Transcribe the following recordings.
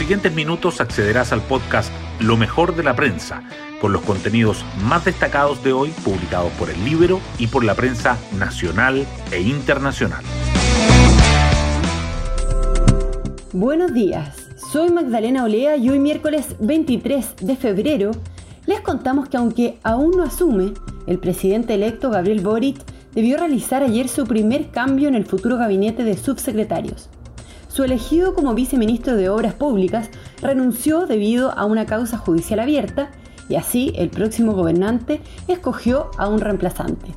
siguientes minutos accederás al podcast Lo mejor de la prensa, con los contenidos más destacados de hoy publicados por el libro y por la prensa nacional e internacional. Buenos días, soy Magdalena Olea y hoy miércoles 23 de febrero les contamos que aunque aún no asume, el presidente electo Gabriel Boric debió realizar ayer su primer cambio en el futuro gabinete de subsecretarios. Su elegido como viceministro de Obras Públicas renunció debido a una causa judicial abierta y así el próximo gobernante escogió a un reemplazante.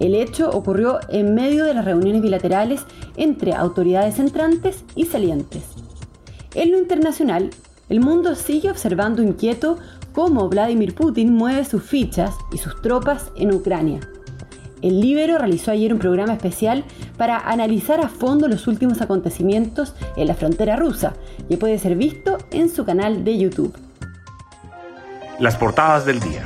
El hecho ocurrió en medio de las reuniones bilaterales entre autoridades entrantes y salientes. En lo internacional, el mundo sigue observando inquieto cómo Vladimir Putin mueve sus fichas y sus tropas en Ucrania. El Libero realizó ayer un programa especial para analizar a fondo los últimos acontecimientos en la frontera rusa y puede ser visto en su canal de YouTube. Las portadas del día.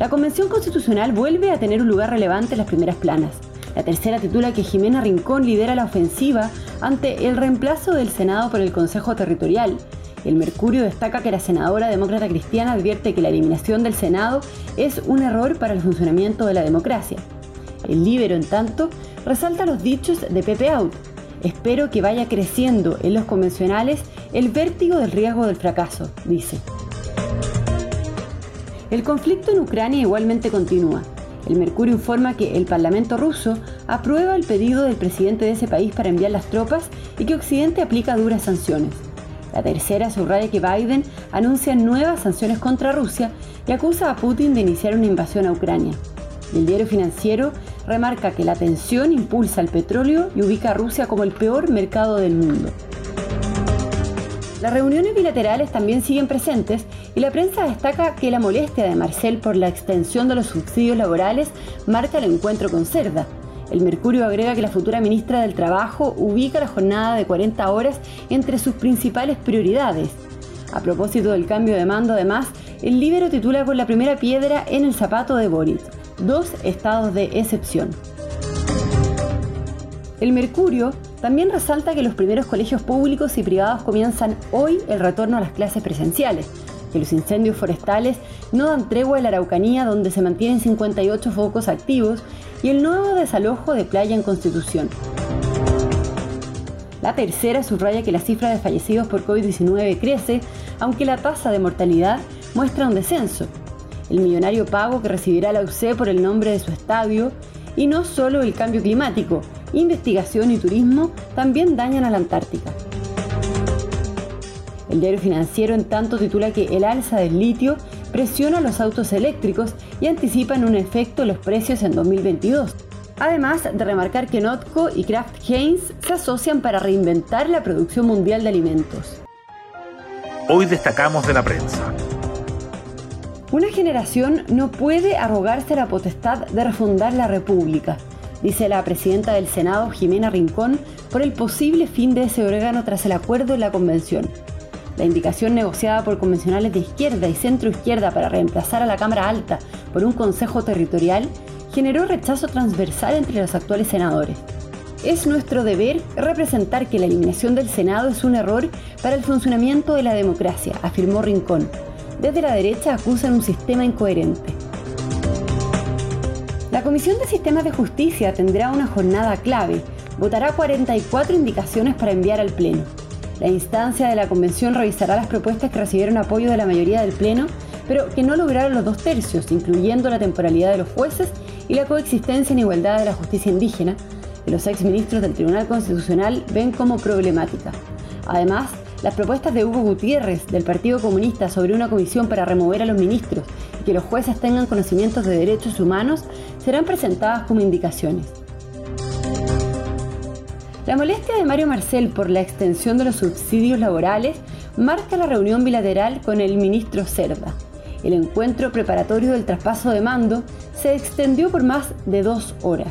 La Convención Constitucional vuelve a tener un lugar relevante en las primeras planas. La tercera titula que Jimena Rincón lidera la ofensiva ante el reemplazo del Senado por el Consejo Territorial el Mercurio destaca que la senadora demócrata cristiana advierte que la eliminación del Senado es un error para el funcionamiento de la democracia. El Libero, en tanto, resalta los dichos de Pepe Out. Espero que vaya creciendo en los convencionales el vértigo del riesgo del fracaso, dice. El conflicto en Ucrania igualmente continúa. El Mercurio informa que el Parlamento ruso aprueba el pedido del presidente de ese país para enviar las tropas y que Occidente aplica duras sanciones. La tercera subraya que Biden anuncia nuevas sanciones contra Rusia y acusa a Putin de iniciar una invasión a Ucrania. El diario financiero remarca que la tensión impulsa el petróleo y ubica a Rusia como el peor mercado del mundo. Las reuniones bilaterales también siguen presentes y la prensa destaca que la molestia de Marcel por la extensión de los subsidios laborales marca el encuentro con Cerda, el Mercurio agrega que la futura ministra del Trabajo ubica la jornada de 40 horas entre sus principales prioridades. A propósito del cambio de mando, además, el Libero titula con la primera piedra en el zapato de Boris, dos estados de excepción. El Mercurio también resalta que los primeros colegios públicos y privados comienzan hoy el retorno a las clases presenciales, que los incendios forestales no dan tregua en la Araucanía donde se mantienen 58 focos activos y el nuevo desalojo de playa en Constitución. La tercera subraya que la cifra de fallecidos por COVID-19 crece, aunque la tasa de mortalidad muestra un descenso. El millonario pago que recibirá la UC por el nombre de su estadio y no solo el cambio climático, investigación y turismo también dañan a la Antártica. El diario financiero en tanto titula que el alza del litio presiona los autos eléctricos y anticipan un efecto en los precios en 2022. Además de remarcar que Notco y Kraft Heinz se asocian para reinventar la producción mundial de alimentos. Hoy destacamos de la prensa. Una generación no puede arrogarse la potestad de refundar la República, dice la presidenta del Senado, Jimena Rincón, por el posible fin de ese órgano tras el acuerdo en la convención. La indicación negociada por convencionales de izquierda y centro izquierda para reemplazar a la Cámara Alta por un Consejo Territorial generó rechazo transversal entre los actuales senadores. Es nuestro deber representar que la eliminación del Senado es un error para el funcionamiento de la democracia, afirmó Rincón. Desde la derecha acusan un sistema incoherente. La Comisión de Sistemas de Justicia tendrá una jornada clave. Votará 44 indicaciones para enviar al Pleno. La instancia de la convención revisará las propuestas que recibieron apoyo de la mayoría del Pleno, pero que no lograron los dos tercios, incluyendo la temporalidad de los jueces y la coexistencia en igualdad de la justicia indígena, que los exministros del Tribunal Constitucional ven como problemática. Además, las propuestas de Hugo Gutiérrez del Partido Comunista sobre una comisión para remover a los ministros y que los jueces tengan conocimientos de derechos humanos serán presentadas como indicaciones. La molestia de Mario Marcel por la extensión de los subsidios laborales marca la reunión bilateral con el ministro Cerda. El encuentro preparatorio del traspaso de mando se extendió por más de dos horas.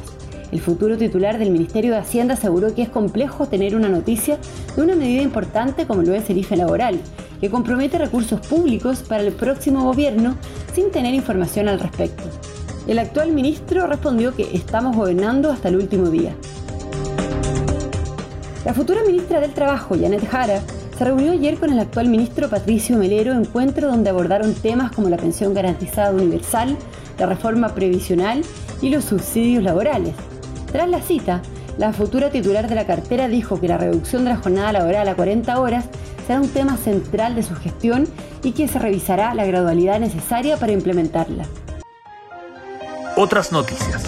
El futuro titular del Ministerio de Hacienda aseguró que es complejo tener una noticia de una medida importante como lo es el IFE laboral, que compromete recursos públicos para el próximo gobierno sin tener información al respecto. El actual ministro respondió que estamos gobernando hasta el último día. La futura ministra del Trabajo, Janet Jara, se reunió ayer con el actual ministro Patricio Melero, encuentro donde abordaron temas como la pensión garantizada universal, la reforma previsional y los subsidios laborales. Tras la cita, la futura titular de la cartera dijo que la reducción de la jornada laboral a 40 horas será un tema central de su gestión y que se revisará la gradualidad necesaria para implementarla. Otras noticias.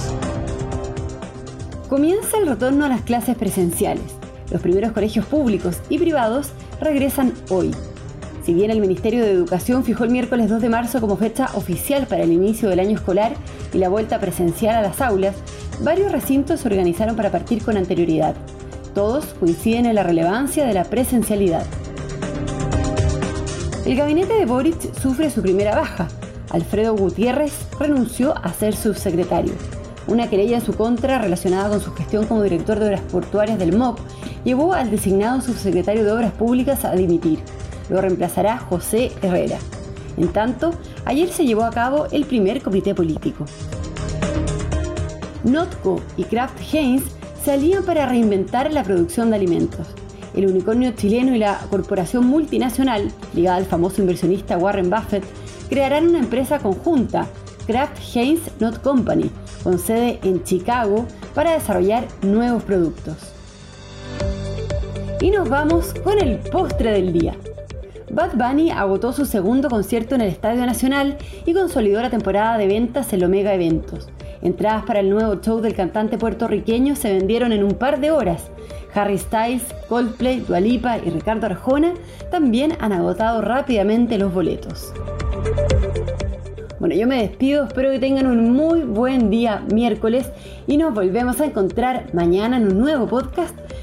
Comienza el retorno a las clases presenciales. Los primeros colegios públicos y privados regresan hoy. Si bien el Ministerio de Educación fijó el miércoles 2 de marzo como fecha oficial para el inicio del año escolar y la vuelta presencial a las aulas, varios recintos se organizaron para partir con anterioridad. Todos coinciden en la relevancia de la presencialidad. El gabinete de Boric sufre su primera baja. Alfredo Gutiérrez renunció a ser subsecretario. Una querella en su contra relacionada con su gestión como director de obras portuarias del MOP llevó al designado subsecretario de Obras Públicas a dimitir. Lo reemplazará José Herrera. En tanto, ayer se llevó a cabo el primer comité político. Notco y Kraft Heinz se alían para reinventar la producción de alimentos. El unicornio chileno y la corporación multinacional, ligada al famoso inversionista Warren Buffett, crearán una empresa conjunta, Kraft Heinz Not Company, con sede en Chicago, para desarrollar nuevos productos. Y nos vamos con el postre del día. Bad Bunny agotó su segundo concierto en el Estadio Nacional y consolidó la temporada de ventas en Omega Eventos. Entradas para el nuevo show del cantante puertorriqueño se vendieron en un par de horas. Harry Styles, Coldplay, Dualipa y Ricardo Arjona también han agotado rápidamente los boletos. Bueno, yo me despido, espero que tengan un muy buen día miércoles y nos volvemos a encontrar mañana en un nuevo podcast,